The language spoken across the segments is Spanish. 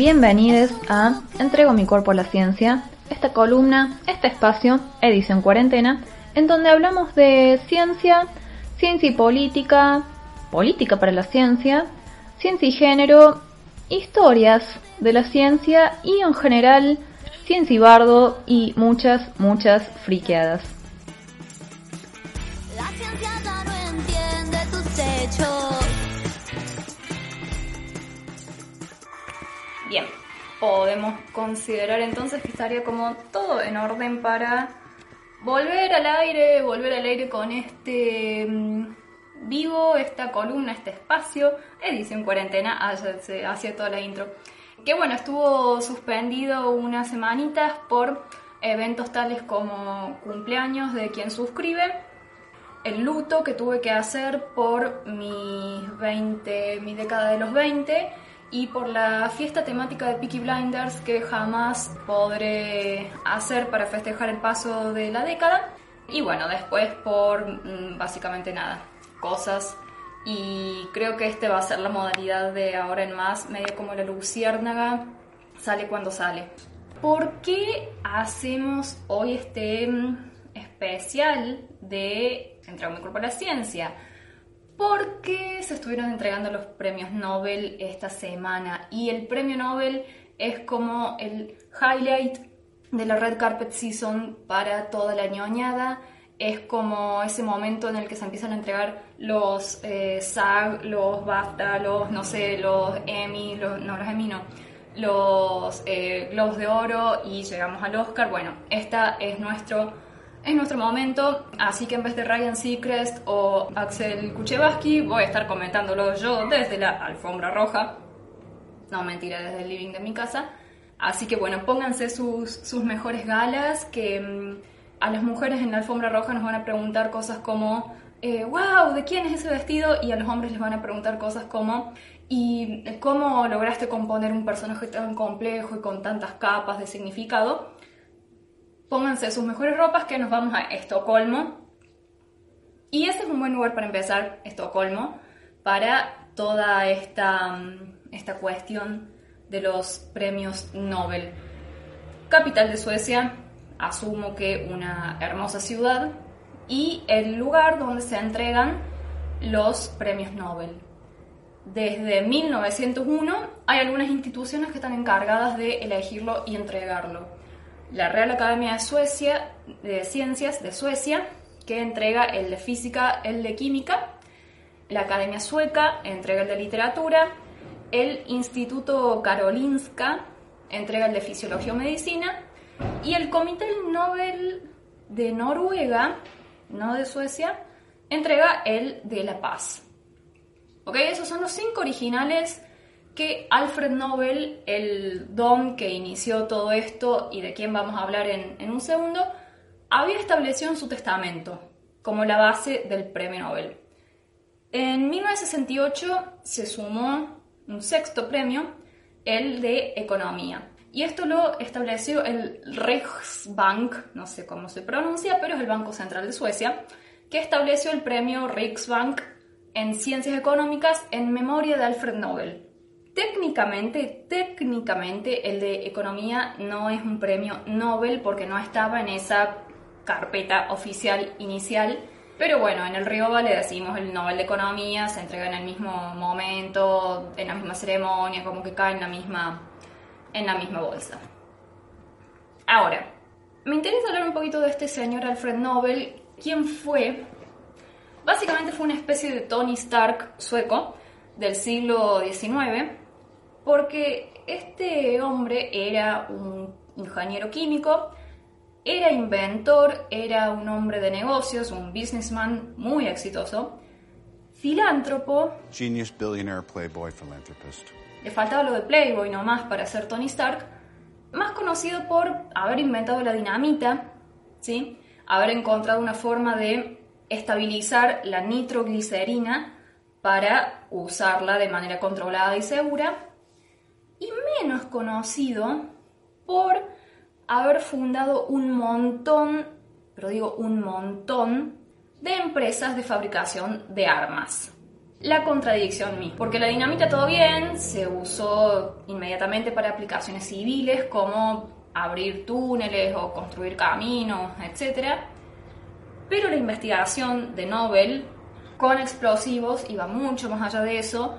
Bienvenidos a Entrego mi cuerpo a la ciencia, esta columna, este espacio, edición cuarentena, en donde hablamos de ciencia, ciencia y política, política para la ciencia, ciencia y género, historias de la ciencia y en general ciencia y bardo y muchas, muchas friqueadas. La ciencia no entiende hechos. Bien, podemos considerar entonces que estaría como todo en orden para volver al aire, volver al aire con este mm, vivo, esta columna, este espacio, edición cuarentena, hacia, hacia toda la intro. Que bueno, estuvo suspendido unas semanitas por eventos tales como cumpleaños de quien suscribe, el luto que tuve que hacer por mis 20, mi década de los 20 y por la fiesta temática de Peaky Blinders que jamás podré hacer para festejar el paso de la década. Y bueno, después por mm, básicamente nada, cosas. Y creo que este va a ser la modalidad de ahora en más, medio como la luciérnaga, sale cuando sale. ¿Por qué hacemos hoy este mm, especial de cuerpo a la ciencia? Porque se estuvieron entregando los premios Nobel esta semana y el premio Nobel es como el highlight de la Red Carpet Season para toda la ñoñada. Es como ese momento en el que se empiezan a entregar los eh, SAG, los BAFTA, los, no sé, los Emmy, los, no, los Emmy no, los eh, de Oro y llegamos al Oscar. Bueno, esta es nuestro es nuestro momento, así que en vez de Ryan Seacrest o Axel Kuchevaski, voy a estar comentándolo yo desde la alfombra roja. No, mentira, desde el living de mi casa. Así que bueno, pónganse sus, mejores galas, que mm, a las mujeres en la alfombra roja nos van a preguntar cosas como, eh, wow, ¿de quién es ese vestido? Y a los hombres les van a preguntar cosas como, ¿y cómo lograste componer un personaje tan complejo y con tantas capas de significado? Pónganse sus mejores ropas que nos vamos a Estocolmo. Y ese es un buen lugar para empezar, Estocolmo, para toda esta, mm, esta cuestión de los premios Nobel. Capital de Suecia, asumo que una hermosa ciudad, y el lugar donde se entregan los premios Nobel. Desde 1901 hay algunas instituciones que están encargadas de elegirlo y entregarlo la Real Academia de Suecia de Ciencias de Suecia, que entrega el de Física, el de Química, la Academia Sueca entrega el de Literatura, el Instituto Karolinska entrega el de Fisiología o Medicina, y el Comité Nobel de Noruega, no de Suecia, entrega el de la Paz. ¿Ok? Esos son los cinco originales que Alfred Nobel, el don que inició todo esto y de quien vamos a hablar en, un segundo, había establecido en su testamento como la base del premio Nobel. En 1968 se sumó un sexto premio, el de Economía. Y esto lo estableció el Riksbank, no sé cómo se pronuncia, pero es el Banco Central de Suecia, que estableció el premio Riksbank en Ciencias Económicas en memoria de Alfred Nobel. Técnicamente, técnicamente el de economía no es un premio Nobel porque no estaba en esa carpeta oficial inicial. Pero bueno, en el Río le decimos el Nobel de Economía, se entrega en el mismo momento, en la misma ceremonia, como que cae en la misma, en la misma bolsa. Ahora, me interesa hablar un poquito de este señor Alfred Nobel. ¿Quién fue? Básicamente fue una especie de Tony Stark sueco del siglo XIX porque este hombre era un ingeniero químico Era inventor, era un hombre de negocios, un businessman muy exitoso, filántropo, Genius, billionaire, playboy, philanthropist. le faltaba lo de Playboy nomás para ser Tony Stark, más conocido por haber inventado la dinamita, ¿sí? haber encontrado una forma de estabilizar la nitroglicerina para usarla de manera controlada y segura, y menos conocido por haber fundado un montón, pero digo un montón, de empresas de fabricación de armas. La contradicción misma, porque la dinamita todo bien, se usó inmediatamente para aplicaciones civiles como abrir túneles o construir caminos, etc. Pero la investigación de Nobel con explosivos iba mucho más allá de eso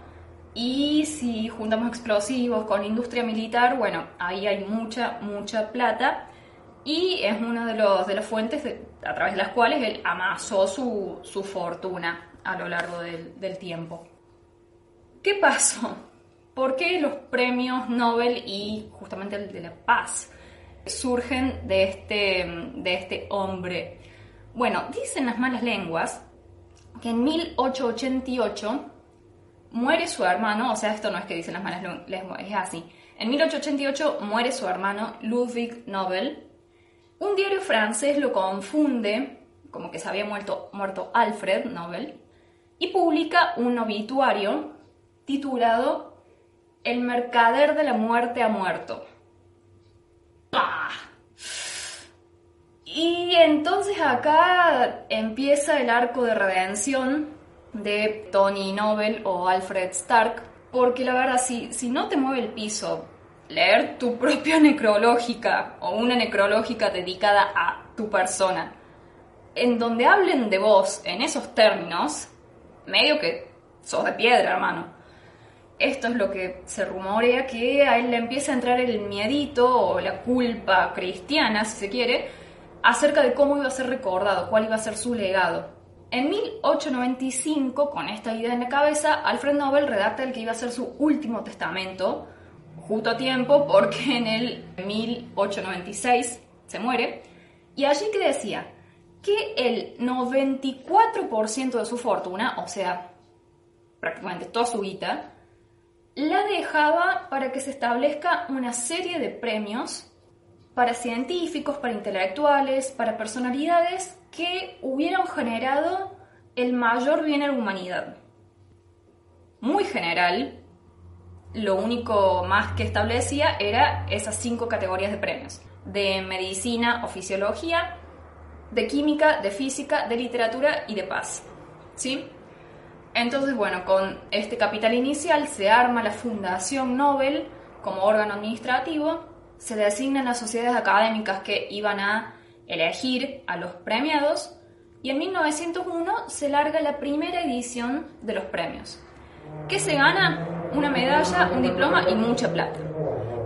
y si juntamos explosivos con industria militar, bueno, ahí hay mucha, mucha plata y es una de, los, de las fuentes a través de las cuales él amasó su, su fortuna a lo largo del, del tiempo. ¿Qué pasó? ¿Por qué los premios Nobel y justamente el de la paz surgen de este, de este hombre? Bueno, dicen las malas lenguas que en 1888 muere su hermano, o sea, esto no es que dicen las malas lenguas, es así. En 1888 muere su hermano Ludwig Nobel. Un diario francés lo confunde, como que se había muerto, muerto Alfred Nobel, y publica un obituario titulado El mercader de la muerte ha muerto. ¡Pah! Y entonces acá empieza el arco de redención de Tony Nobel o Alfred Stark, porque la verdad, si, si no te mueve el piso, leer tu propia necrológica o una necrológica dedicada a tu persona, en donde hablen de vos en esos términos, medio que sos de piedra, hermano. Esto es lo que se rumorea que a él le empieza a entrar el miedito o la culpa cristiana, si se quiere, acerca de cómo iba a ser recordado, cuál iba a ser su legado. En 1895, con esta idea en la cabeza, Alfred Nobel redacta el que iba a ser su último testamento, justo a tiempo porque en el 1896 se muere, y allí que decía que el 94% de su fortuna, o sea, prácticamente toda su guita, la dejaba para que se establezca una serie de premios para científicos, para intelectuales, para personalidades que hubieran generado el mayor bien a la humanidad. Muy general, lo único más que establecía era esas cinco categorías de premios, de medicina o fisiología, de química, de física, de literatura y de paz. ¿Sí? Entonces, bueno, con este capital inicial se arma la Fundación Nobel como órgano administrativo, se designan las sociedades académicas que iban a elegir a los premiados y en 1901 se larga la primera edición de los premios. ¿Qué se gana? Una medalla, un diploma y mucha plata.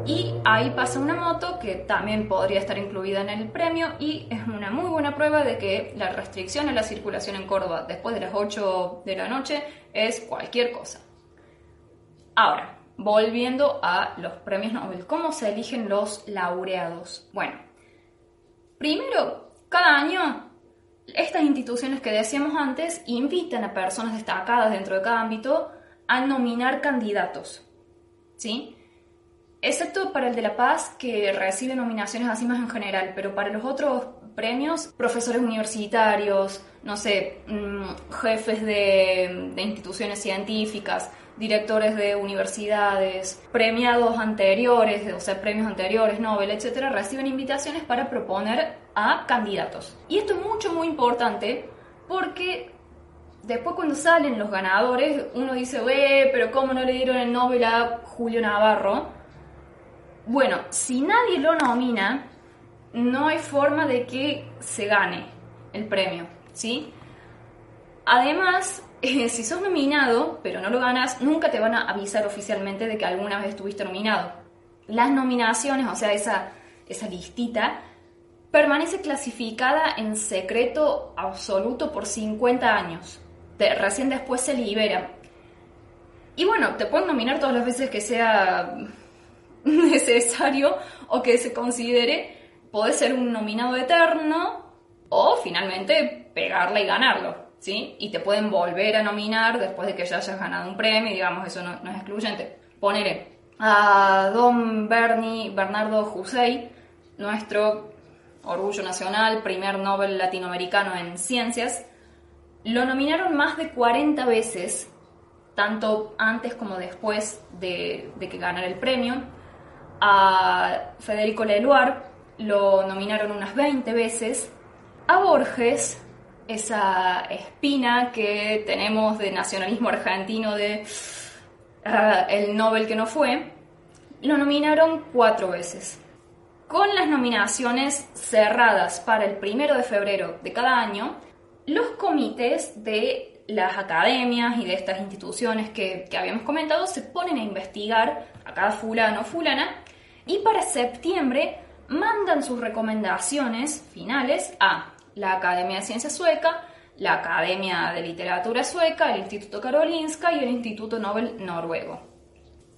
Y ahí pasa una moto que también podría estar incluida en el premio y es una muy buena prueba de que la restricción a la circulación en Córdoba después de las 8 de la noche es cualquier cosa. Ahora, volviendo a los premios Nobel, ¿cómo se eligen los laureados? Bueno, primero, cada año estas instituciones que decíamos antes invitan a personas destacadas dentro de cada ámbito a nominar candidatos, ¿sí? Excepto para el de La Paz, que recibe nominaciones así más en general, pero para los otros premios, profesores universitarios, no sé, mm, jefes de, instituciones científicas, directores de universidades, premiados anteriores, o sea, premios anteriores, Nobel, etcétera, reciben invitaciones para proponer a candidatos. Y esto es mucho, muy importante porque después cuando salen los ganadores, uno dice, "Eh, pero ¿cómo no le dieron el Nobel a Julio Navarro? Bueno, si nadie lo nomina, no hay forma de que se gane el premio, ¿sí? Además, eh, si sos nominado, pero no lo ganas, nunca te van a avisar oficialmente de que alguna vez estuviste nominado. Las nominaciones, o sea, esa, esa listita, permanece clasificada en secreto absoluto por 50 años. Recién después se libera. Y bueno, te pueden nominar todas las veces que sea necesario o que se considere podés ser un nominado eterno o finalmente pegarla y ganarlo, ¿sí? Y te pueden volver a nominar después de que ya hayas ganado un premio, digamos, eso no, es excluyente. Ponele a don Bernie, Bernardo Hussein, nuestro orgullo nacional, primer Nobel latinoamericano en ciencias, lo nominaron más de 40 veces, tanto antes como después de, de que ganara el premio. A Federico Leluar lo nominaron unas 20 veces. A Borges, esa espina que tenemos de nacionalismo argentino de ah, el Nobel que no fue, lo nominaron cuatro veces. Con las nominaciones cerradas para el primero de febrero de cada año, los comités de las academias y de estas instituciones que, que habíamos comentado se ponen a investigar a cada fulano o fulana y para septiembre mandan sus recomendaciones finales a la Academia de Ciencias Sueca, la Academia de Literatura Sueca, el Instituto Karolinska y el Instituto Nobel Noruego.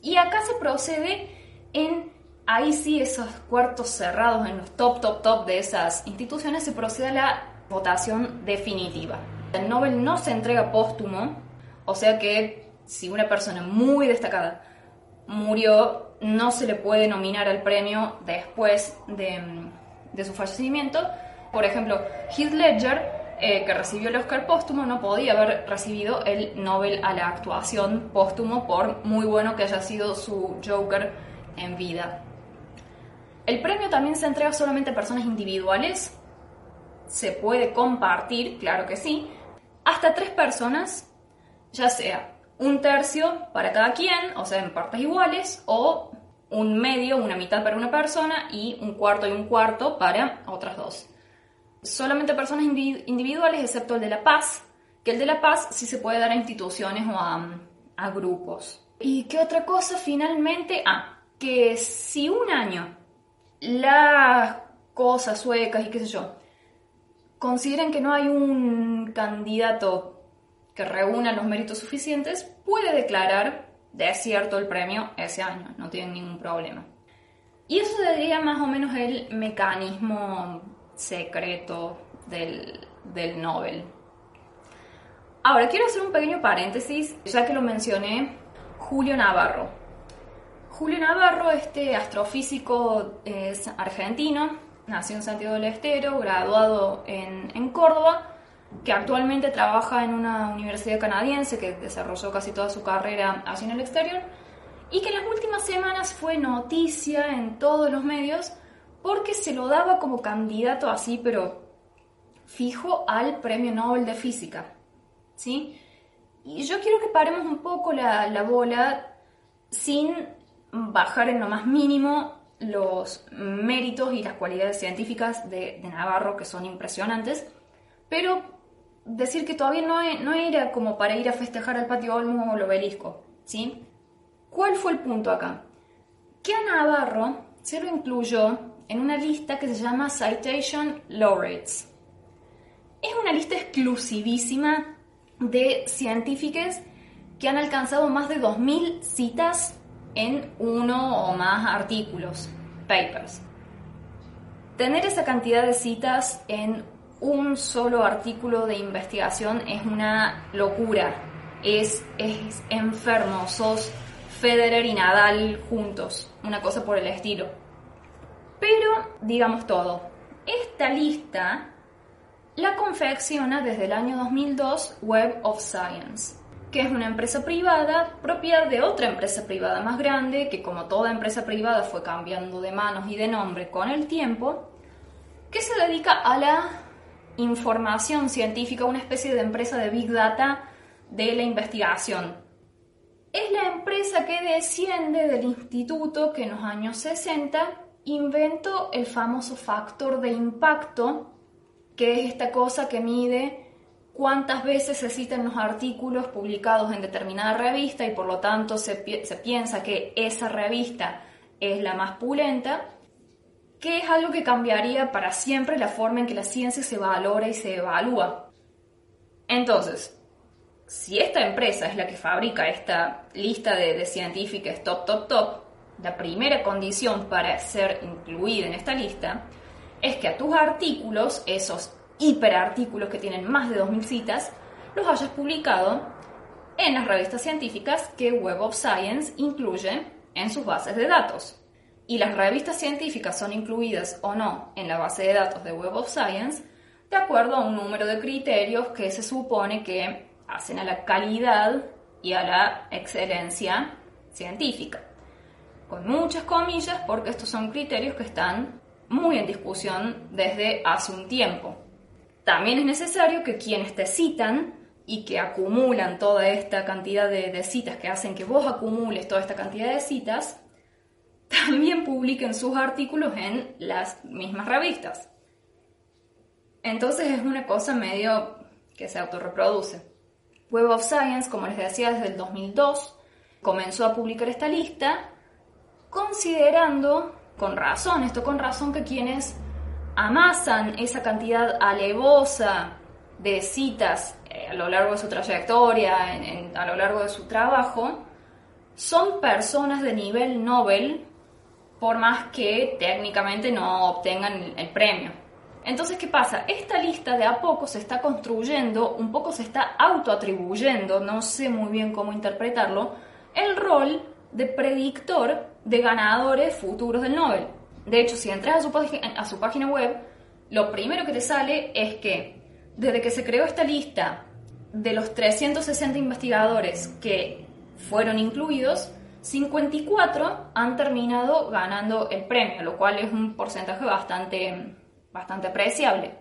Y acá se procede en, ahí sí, esos cuartos cerrados, en los top, top, top de esas instituciones, se procede a la votación definitiva. El Nobel no se entrega póstumo, o sea que si una persona muy destacada murió, no se le puede nominar al premio después de, de su fallecimiento. Por ejemplo, Heath Ledger, eh, que recibió el Oscar póstumo, no podía haber recibido el Nobel a la actuación póstumo por muy bueno que haya sido su Joker en vida. El premio también se entrega solamente a personas individuales. Se puede compartir, claro que sí, hasta tres personas, ya sea un tercio para cada quien, o sea, en partes iguales, o un medio, una mitad para una persona y un cuarto y un cuarto para otras dos. Solamente personas individuales, excepto el de La Paz, que el de La Paz sí se puede dar a instituciones o a, a grupos. ¿Y qué otra cosa finalmente? Ah, que si un año las cosas suecas y qué sé yo consideren que no hay un candidato que reúna los méritos suficientes, puede declarar desierto el premio ese año, no tiene ningún problema. Y eso sería más o menos el mecanismo secreto del, del Nobel. Ahora, quiero hacer un pequeño paréntesis, ya que lo mencioné, Julio Navarro. Julio Navarro, este astrofísico es argentino, nació en Santiago del Estero, graduado en, en Córdoba, que actualmente trabaja en una universidad canadiense que desarrolló casi toda su carrera hacia el exterior y que en las últimas semanas fue noticia en todos los medios porque se lo daba como candidato así, pero fijo al Premio Nobel de Física. ¿Sí? Y yo quiero que paremos un poco la, la bola sin bajar en lo más mínimo los méritos y las cualidades científicas de, Navarro, que son impresionantes, pero decir que todavía no, no, era como para ir a festejar al patio Olmo o el obelisco, ¿sí? ¿Cuál fue el punto acá? Que a Navarro se lo incluyó en una lista que se llama Citation Laureates. Es una lista exclusivísima de científicos que han alcanzado más de 2.000 citas en uno o más artículos, papers. Tener esa cantidad de citas en un solo artículo de investigación es una locura, es, es enfermo, sos Federer y Nadal juntos, una cosa por el estilo. Pero, digamos todo, esta lista la confecciona desde el año 2002 Web of Science que es una empresa privada, propiedad de otra empresa privada más grande, que como toda empresa privada fue cambiando de manos y de nombre con el tiempo, que se dedica a la información científica, una especie de empresa de Big Data de la investigación. Es la empresa que desciende del instituto que en los años 60 inventó el famoso factor de impacto, que es esta cosa que mide cuántas veces se citan los artículos publicados en determinada revista y por lo tanto se, piensa que esa revista es la más pulenta, que es algo que cambiaría para siempre la forma en que la ciencia se valora y se evalúa. Entonces, si esta empresa es la que fabrica esta lista de, de científicos top, top, top, la primera condición para ser incluida en esta lista es que a tus artículos, esos hiperartículos que tienen más de 2.000 citas, los hayas publicado en las revistas científicas que Web of Science incluye en sus bases de datos. Y las revistas científicas son incluidas o no en la base de datos de Web of Science de acuerdo a un número de criterios que se supone que hacen a la calidad y a la excelencia científica. Con muchas comillas porque estos son criterios que están muy en discusión desde hace un tiempo. También es necesario que quienes te citan y que acumulan toda esta cantidad de, citas, que hacen que vos acumules toda esta cantidad de citas, también publiquen sus artículos en las mismas revistas. Entonces es una cosa medio que se autorreproduce. Web of Science, como les decía, desde el 2002 comenzó a publicar esta lista considerando, con razón, esto con razón, que quienes amasan esa cantidad alevosa de citas eh, a lo largo de su trayectoria, a lo largo de su trabajo, son personas de nivel Nobel, por más que técnicamente no obtengan el premio. Entonces, ¿qué pasa? Esta lista de a poco se está construyendo, un poco se está autoatribuyendo, no sé muy bien cómo interpretarlo, el rol de predictor de ganadores futuros del Nobel. De hecho, si entras a su, página web, lo primero que te sale es que desde que se creó esta lista de los 360 investigadores que fueron incluidos, 54 han terminado ganando el premio, lo cual es un porcentaje bastante bastante apreciable.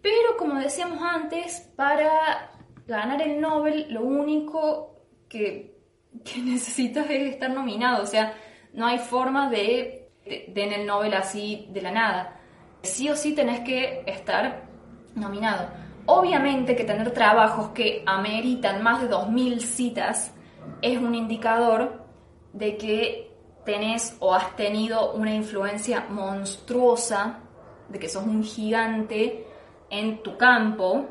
Pero como decíamos antes, para ganar el Nobel lo único que, necesitas es estar nominado, o sea, no hay forma de, de, en el Nobel así de la nada. Sí o sí tenés que estar nominado. Obviamente que tener trabajos que ameritan más de 2.000 citas es un indicador de que tenés o has tenido una influencia monstruosa de que sos un gigante en tu campo,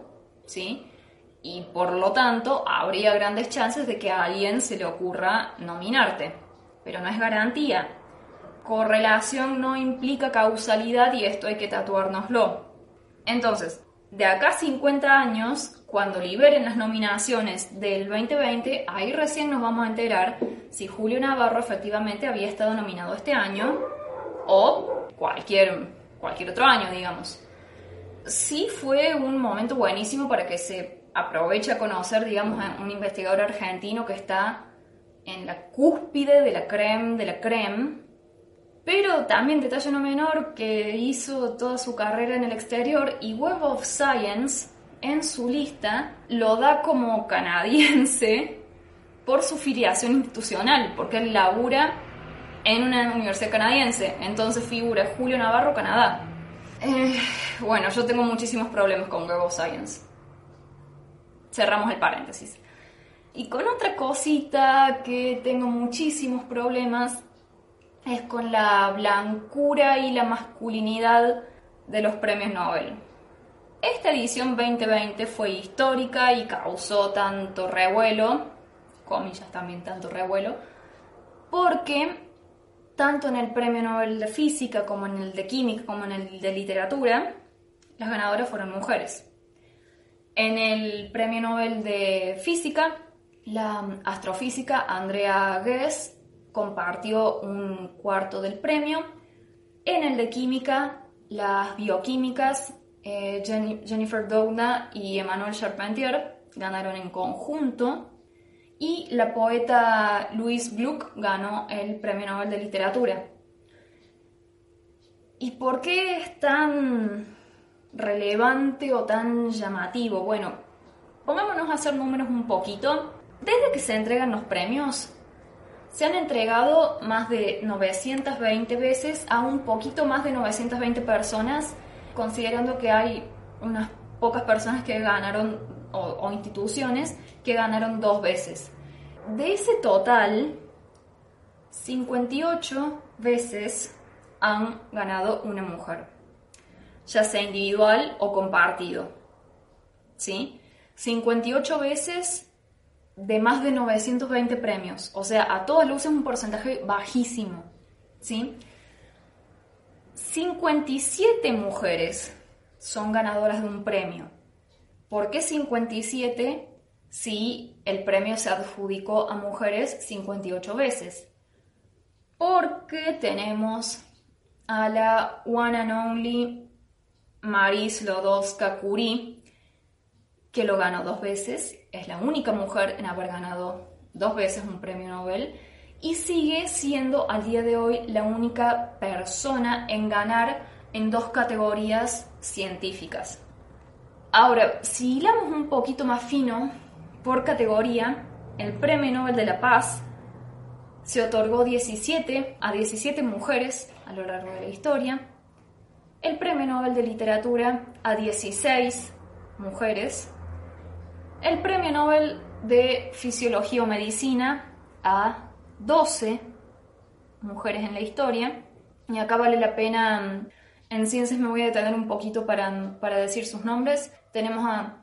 ¿sí? Y por lo tanto, habría grandes chances de que a alguien se le ocurra nominarte. Pero no es garantía. Correlación no implica causalidad y esto hay que tatuárnoslo. Entonces, de acá a 50 años, cuando liberen las nominaciones del 2020, ahí recién nos vamos a enterar si Julio Navarro efectivamente había estado nominado este año o cualquier cualquier otro año, digamos. Sí fue un momento buenísimo para que se aproveche a conocer, digamos, a un investigador argentino que está en la cúspide de la creme de la creme, pero también detalle no menor que hizo toda su carrera en el exterior y Web of Science en su lista lo da como canadiense por su filiación institucional, porque él labura en una universidad canadiense. Entonces figura Julio Navarro, Canadá. Eh, bueno, yo tengo muchísimos problemas con Web of Science. Cerramos el paréntesis. Y con otra cosita que tengo muchísimos problemas es con la blancura y la masculinidad de los premios Nobel. Esta edición 2020 fue histórica y causó tanto revuelo, comillas también tanto revuelo, porque tanto en el Premio Nobel de Física como en el de Química como en el de Literatura, las ganadoras fueron mujeres. En el Premio Nobel de Física, la astrofísica Andrea Ghez compartió un cuarto del premio. En el de Química, las bioquímicas eh, Jennifer Doudna y Emmanuel Charpentier ganaron en conjunto y la poeta Louise Gluck ganó el Premio Nobel de Literatura. ¿Y por qué es tan relevante o tan llamativo? Bueno, pongámonos a hacer números un poquito. Desde que se entregan los premios, se han entregado más de 920 veces a un poquito más de 920 personas, considerando que hay unas pocas personas que ganaron o, instituciones que ganaron dos veces. De ese total, 58 veces han ganado una mujer, ya sea individual o compartido. ¿Sí? 58 veces de más de 920 premios, o sea, a todas luces un porcentaje bajísimo. ¿Sí? 57 mujeres son ganadoras de un premio. ¿Por qué 57 si el premio se adjudicó a mujeres 58 veces? Porque tenemos a la one and only Maris Lodowska Curie, que lo ganó dos veces, es la única mujer en haber ganado dos veces un premio Nobel y sigue siendo al día de hoy la única persona en ganar en dos categorías científicas. Ahora, si hilamos un poquito más fino por categoría, el Premio Nobel de la Paz se otorgó 17 a 17 mujeres a lo largo de la historia, el Premio Nobel de Literatura a 16 mujeres, el Premio Nobel de Fisiología o Medicina a 12 mujeres en la historia, y acá vale la pena en ciencias me voy a detener un poquito para, para decir sus nombres. Tenemos a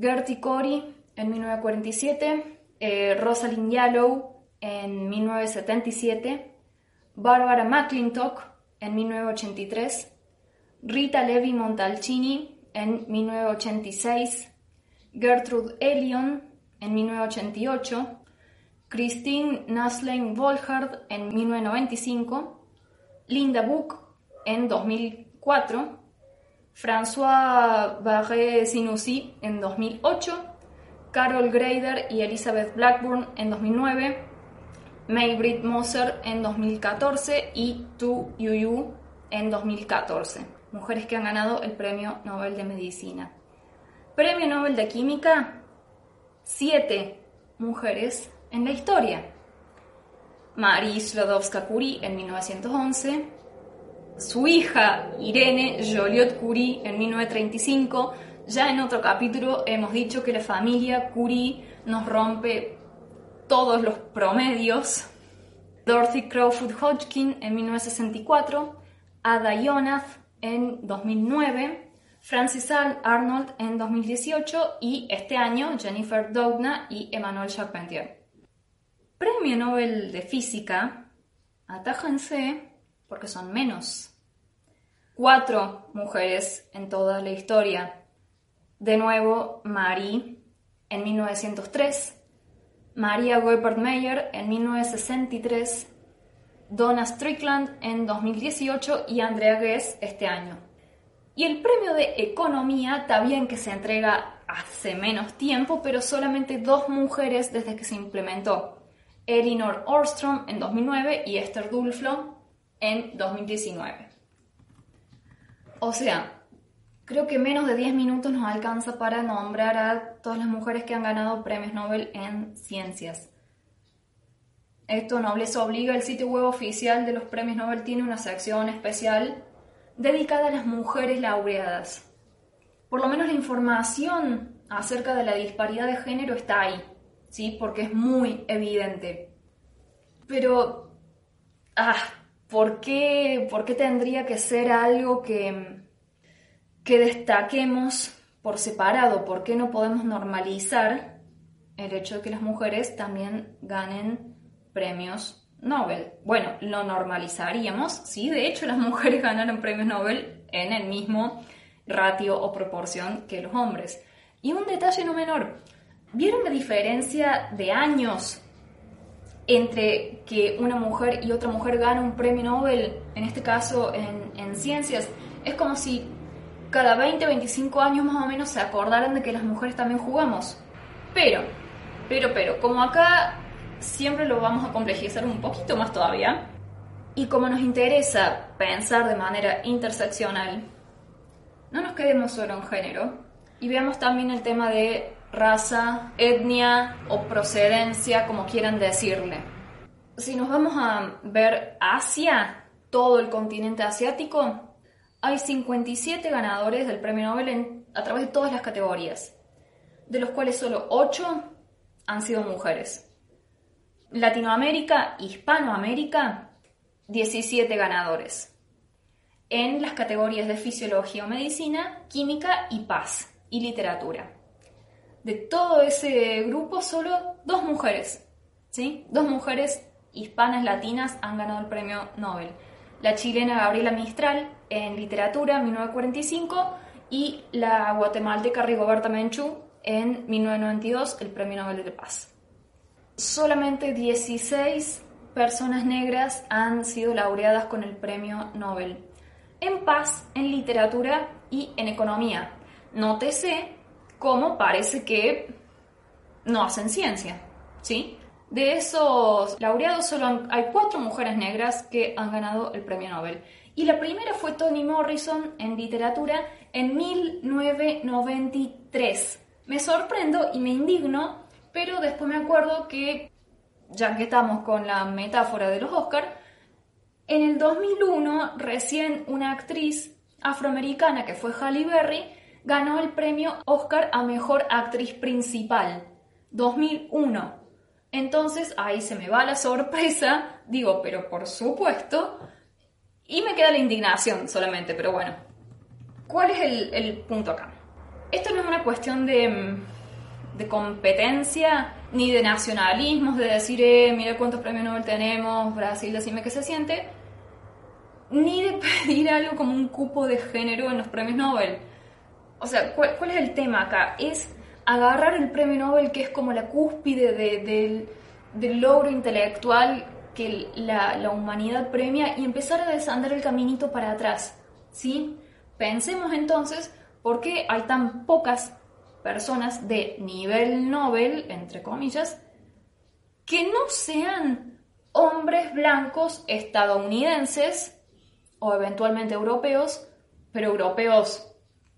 Gertie Cori en 1947, eh, Rosalind Yallow en 1977, Barbara McClintock en 1983, Rita Levi Montalcini en 1986, Gertrude Elion en 1988, Christine Naslein Volhard en 1995, Linda Book en 2004, François Barré-Sinoussi en 2008, Carol Grader y Elizabeth Blackburn en 2009, Maybrit Moser en 2014 y Tu Yuyu en 2014. Mujeres que han ganado el Premio Nobel de Medicina. Premio Nobel de Química, siete mujeres en la historia. Marie Sklodowska-Curie en 1911, su hija Irene Joliot-Curie en 1935. Ya en otro capítulo hemos dicho que la familia Curie nos rompe todos los promedios. Dorothy Crowfoot Hodgkin en 1964, Ada Yonath en 2009, Francis Arnold en 2018 y este año Jennifer Doudna y Emmanuel Charpentier. Premio Nobel de Física, atájense porque son menos. Cuatro mujeres en toda la historia. De nuevo, Marie en 1903, Maria Goeppert Meyer en 1963, Donna Strickland en 2018 y Andrea Guess este año. Y el premio de Economía, bien que se entrega hace menos tiempo, pero solamente dos mujeres desde que se implementó. Elinor Orstrom en 2009 y Esther Dulflo en 2019. O sea, creo que menos de 10 minutos nos alcanza para nombrar a todas las mujeres que han ganado premios Nobel en ciencias. Esto no les obliga, el sitio web oficial de los premios Nobel tiene una sección especial dedicada a las mujeres laureadas. Por lo menos la información acerca de la disparidad de género está ahí, ¿sí? Porque es muy evidente. Pero, ah, ¿por qué, por qué tendría que ser algo que, que destaquemos por separado? ¿Por qué no podemos normalizar el hecho de que las mujeres también ganen premios Nobel? Bueno, lo normalizaríamos si de hecho las mujeres ganaran premios Nobel en el mismo ratio o proporción que los hombres. Y un detalle no menor, ¿vieron la diferencia de años entre que una mujer y otra mujer gane un premio Nobel, en este caso en ciencias, es como si cada 20, 25 años más o menos se acordaran de que las mujeres también jugamos. Pero, pero, pero, como acá siempre lo vamos a complejizar un poquito más todavía, y como nos interesa pensar de manera interseccional, no nos quedemos solo en género y veamos también el tema de raza, etnia o procedencia, como quieran decirle. Si nos vamos a ver Asia, todo el continente asiático, hay 57 ganadores del premio Nobel a través de todas las categorías, de los cuales solo 8 han sido mujeres. Latinoamérica, Hispanoamérica, 17 ganadores. En las categorías de fisiología o medicina, química y paz y literatura de todo ese grupo, solo dos mujeres, ¿sí? Dos mujeres hispanas latinas han ganado el premio Nobel. la chilena Gabriela Mistral en literatura 1945 y la guatemalteca Rigoberta Menchú en 1992 el Premio Nobel de Paz. Solamente 16 personas negras han sido laureadas con el Premio Nobel en paz, en literatura y en economía. Nótese cómo parece que no hacen ciencia, ¿sí? De esos laureados solo hay cuatro mujeres negras que han ganado el premio Nobel. Y la primera fue Toni Morrison en literatura en 1993. Me sorprendo y me indigno, pero después me acuerdo que, ya que estamos con la metáfora de los Oscars, en el 2001 recién una actriz afroamericana que fue Halle Berry ganó el premio Oscar a Mejor Actriz Principal. 2001. Entonces ahí se me va la sorpresa, digo, pero por supuesto, y me queda la indignación solamente, pero bueno. ¿Cuál es el, punto acá? Esto no es una cuestión de, de competencia ni de nacionalismos, de decir, eh, mira cuántos premios Nobel tenemos, Brasil, decime qué se siente, ni de pedir algo como un cupo de género en los premios Nobel. O sea, ¿cuál, cuál es el tema acá? Es agarrar el premio Nobel, que es como la cúspide del, logro intelectual que la, humanidad premia, y empezar a desandar el caminito para atrás. ¿sí? Pensemos entonces por qué hay tan pocas personas de nivel Nobel, entre comillas, que no sean hombres blancos estadounidenses o eventualmente europeos, pero europeos,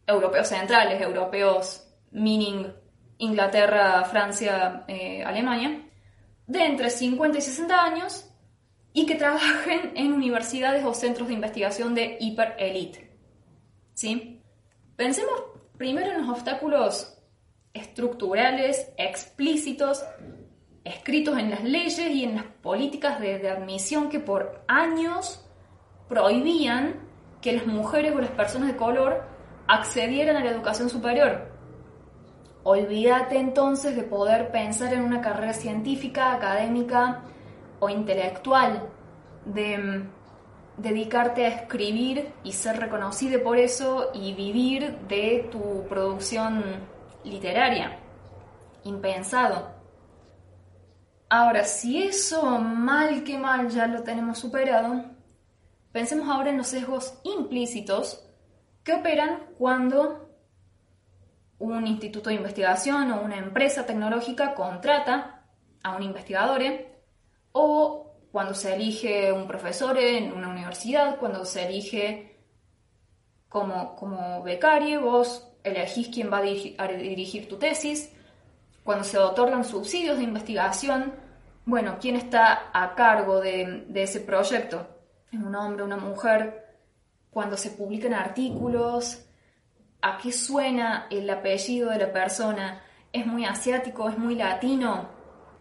europeos centrales, europeos meaning Inglaterra, Francia, eh, Alemania, de entre 50 y 60 años y que trabajen en universidades o centros de investigación de hiperelite. ¿Sí? Pensemos primero en los obstáculos estructurales, explícitos, escritos en las leyes y en las políticas de, de admisión que por años prohibían que las mujeres o las personas de color accedieran a la educación superior. Olvídate entonces de poder pensar en una carrera científica, académica o intelectual, de mm, dedicarte a escribir y ser reconocido por eso y vivir de tu producción literaria. Impensado. Ahora, si eso mal que mal ya lo tenemos superado, pensemos ahora en los sesgos implícitos que operan cuando un instituto de investigación o una empresa tecnológica contrata a un investigador o cuando se elige un profesor en una universidad, cuando se elige como, como becario, vos elegís quién va a dirigir, tu tesis, cuando se otorgan subsidios de investigación, bueno, quién está a cargo de, de ese proyecto, es un hombre, una mujer, cuando se publican artículos, a qué suena el apellido de la persona, es muy asiático, es muy latino.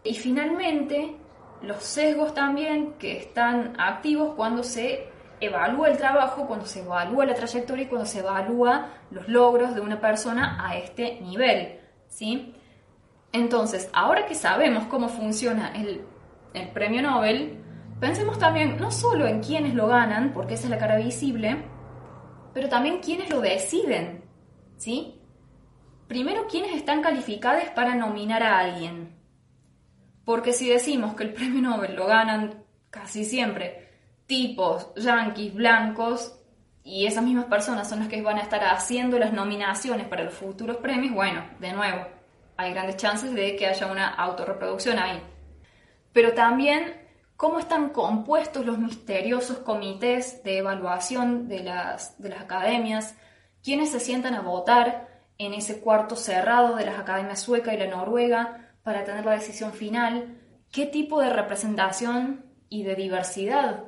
Y finalmente, los sesgos también que están activos cuando se evalúa el trabajo, cuando se evalúa la trayectoria y cuando se evalúa los logros de una persona a este nivel. ¿sí? Entonces, ahora que sabemos cómo funciona el, el premio Nobel, pensemos también no solo en quiénes lo ganan, porque esa es la cara visible, pero también quiénes lo deciden. ¿Sí? Primero, ¿quiénes están calificados para nominar a alguien? Porque si decimos que el premio Nobel lo ganan casi siempre tipos, yanquis, blancos, y esas mismas personas son las que van a estar haciendo las nominaciones para los futuros premios, bueno, de nuevo, hay grandes chances de que haya una autorreproducción ahí. Pero también cómo están compuestos los misteriosos comités de evaluación de las, de las academias, quienes se sientan a votar en ese cuarto cerrado de las academias sueca y la noruega para tener la decisión final, qué tipo de representación y de diversidad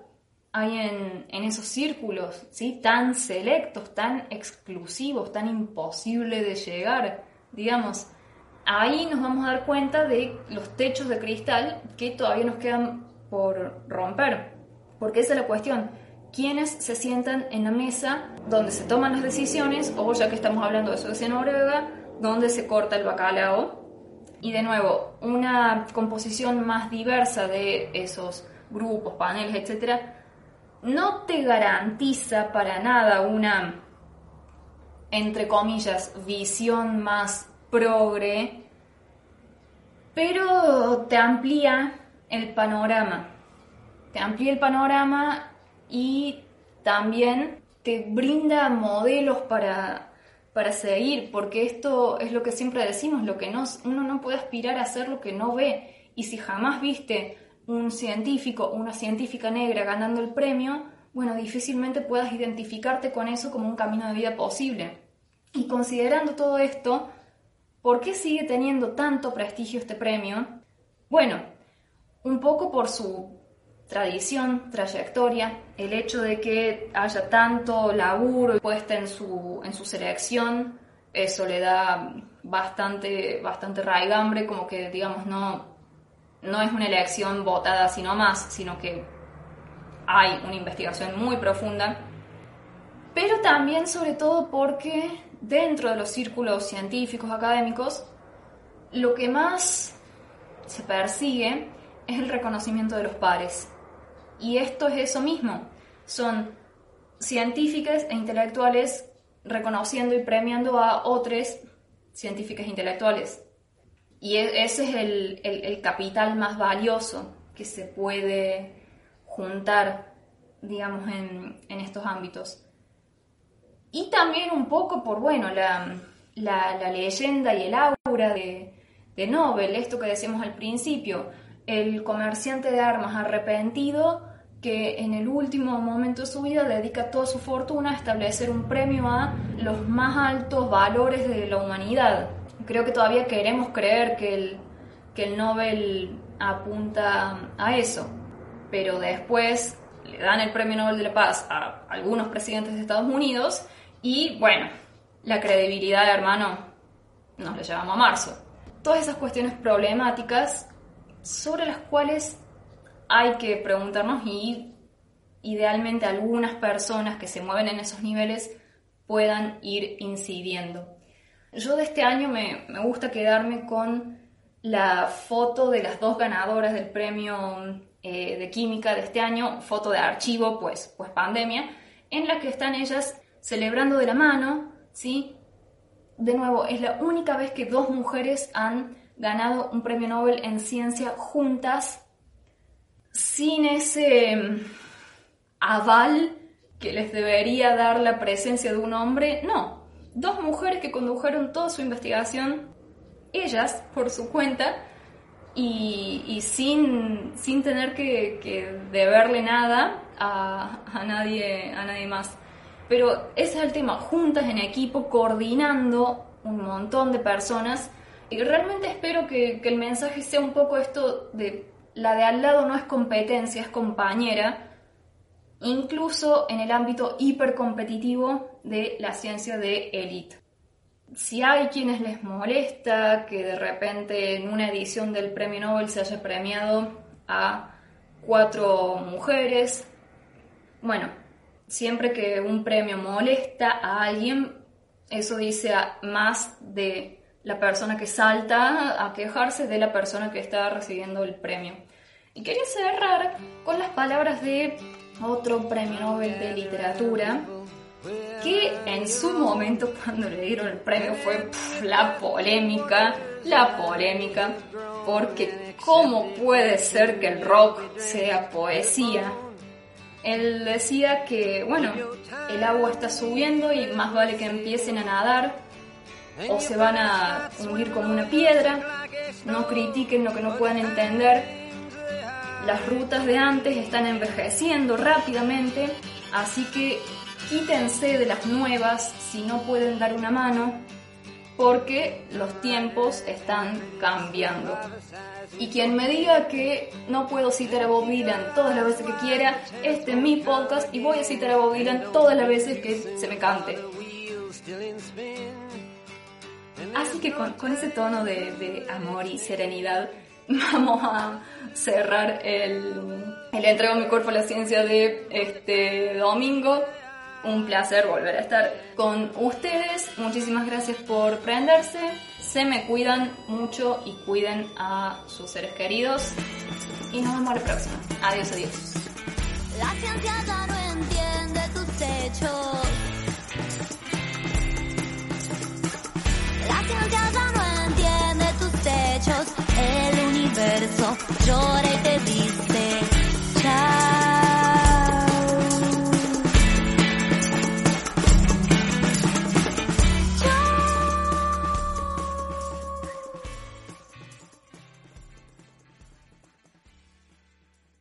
hay en, en esos círculos, ¿sí? tan selectos, tan exclusivos, tan imposible de llegar, digamos. Ahí nos vamos a dar cuenta de los techos de cristal que todavía nos quedan por romper, porque esa es la cuestión quienes se sientan en la mesa donde se toman las decisiones, o ya que estamos hablando de Suecia Noruega, donde se corta el bacalao. Y de nuevo, una composición más diversa de esos grupos, paneles, etcétera, no te garantiza para nada una, entre comillas, visión más progre, pero te amplía el panorama. Te amplía el panorama y también te brinda modelos para, para seguir, porque esto es lo que siempre decimos, lo que no, uno no puede aspirar a hacer lo que no ve. Y si jamás viste un científico una científica negra ganando el premio, bueno, difícilmente puedas identificarte con eso como un camino de vida posible. Y considerando todo esto, ¿por qué sigue teniendo tanto prestigio este premio? Bueno, un poco por su tradición, trayectoria, el hecho de que haya tanto laburo puesta en su, en su selección, eso le da bastante, bastante raigambre, como que digamos no, no es una elección votada sino más, sino que hay una investigación muy profunda, pero también sobre todo porque dentro de los círculos científicos académicos, lo que más se persigue es el reconocimiento de los pares. Y esto es eso mismo. Son científicas e intelectuales reconociendo y premiando a otros científicas e intelectuales. Y e, ese es el, capital más valioso que se puede juntar, digamos, en, estos ámbitos. Y también un poco por, bueno, la, leyenda y el aura de, de Nobel, esto que decíamos al principio, el comerciante de armas arrepentido que en el último momento de su vida dedica toda su fortuna a establecer un premio a los más altos valores de la humanidad. Creo que todavía queremos creer que el, que el Nobel apunta a eso, pero después le dan el premio Nobel de la Paz a algunos presidentes de Estados Unidos y bueno, la credibilidad, hermano, nos la llevamos a marzo. Todas esas cuestiones problemáticas sobre las cuales hay que preguntarnos y idealmente algunas personas que se mueven en esos niveles puedan ir incidiendo. Yo de este año me, gusta quedarme con la foto de las dos ganadoras del premio eh, de química de este año, foto de archivo, pues, pues pandemia, en la que están ellas celebrando de la mano, ¿sí? De nuevo, es la única vez que dos mujeres han ganado un premio Nobel en ciencia juntas sin ese mm, aval que les debería dar la presencia de un hombre, no. Dos mujeres que condujeron toda su investigación, ellas por su cuenta, y, sin, sin, tener que, deberle nada a, a, nadie, a nadie más. Pero ese es el tema, juntas en equipo, coordinando un montón de personas. Y realmente espero que, que el mensaje sea un poco esto de la de al lado no es competencia, es compañera, incluso en el ámbito hipercompetitivo de la ciencia de élite. Si hay quienes les molesta que de repente en una edición del Premio Nobel se haya premiado a cuatro mujeres, bueno, siempre que un premio molesta a alguien, eso dice más de la persona que salta a quejarse de la persona que está recibiendo el premio. Y quería cerrar con las palabras de otro premio Nobel de literatura, que en su momento cuando le dieron el premio fue la polémica, la polémica, porque ¿cómo puede ser que el rock sea poesía? Él decía que, bueno, el agua está subiendo y más vale que empiecen a nadar o se van a hundir como una piedra, no critiquen lo que no puedan entender. Las rutas de antes están envejeciendo rápidamente, así que quítense de las nuevas si no pueden dar una mano, porque los tiempos están cambiando. Y quien me diga que no puedo citar a Bob Dylan todas las veces que quiera, este es mi podcast y voy a citar a Bob Dylan todas las veces que se me cante. Así que con, ese tono de, amor y serenidad vamos a cerrar el, el entrego mi cuerpo a la ciencia de este domingo. Un placer volver a estar con ustedes. Muchísimas gracias por prenderse. Se me cuidan mucho y cuiden a sus seres queridos. Y nos vemos la próxima. Adiós, adiós. Ciencia ya no entiende tus hechos. El universo llora y te dice.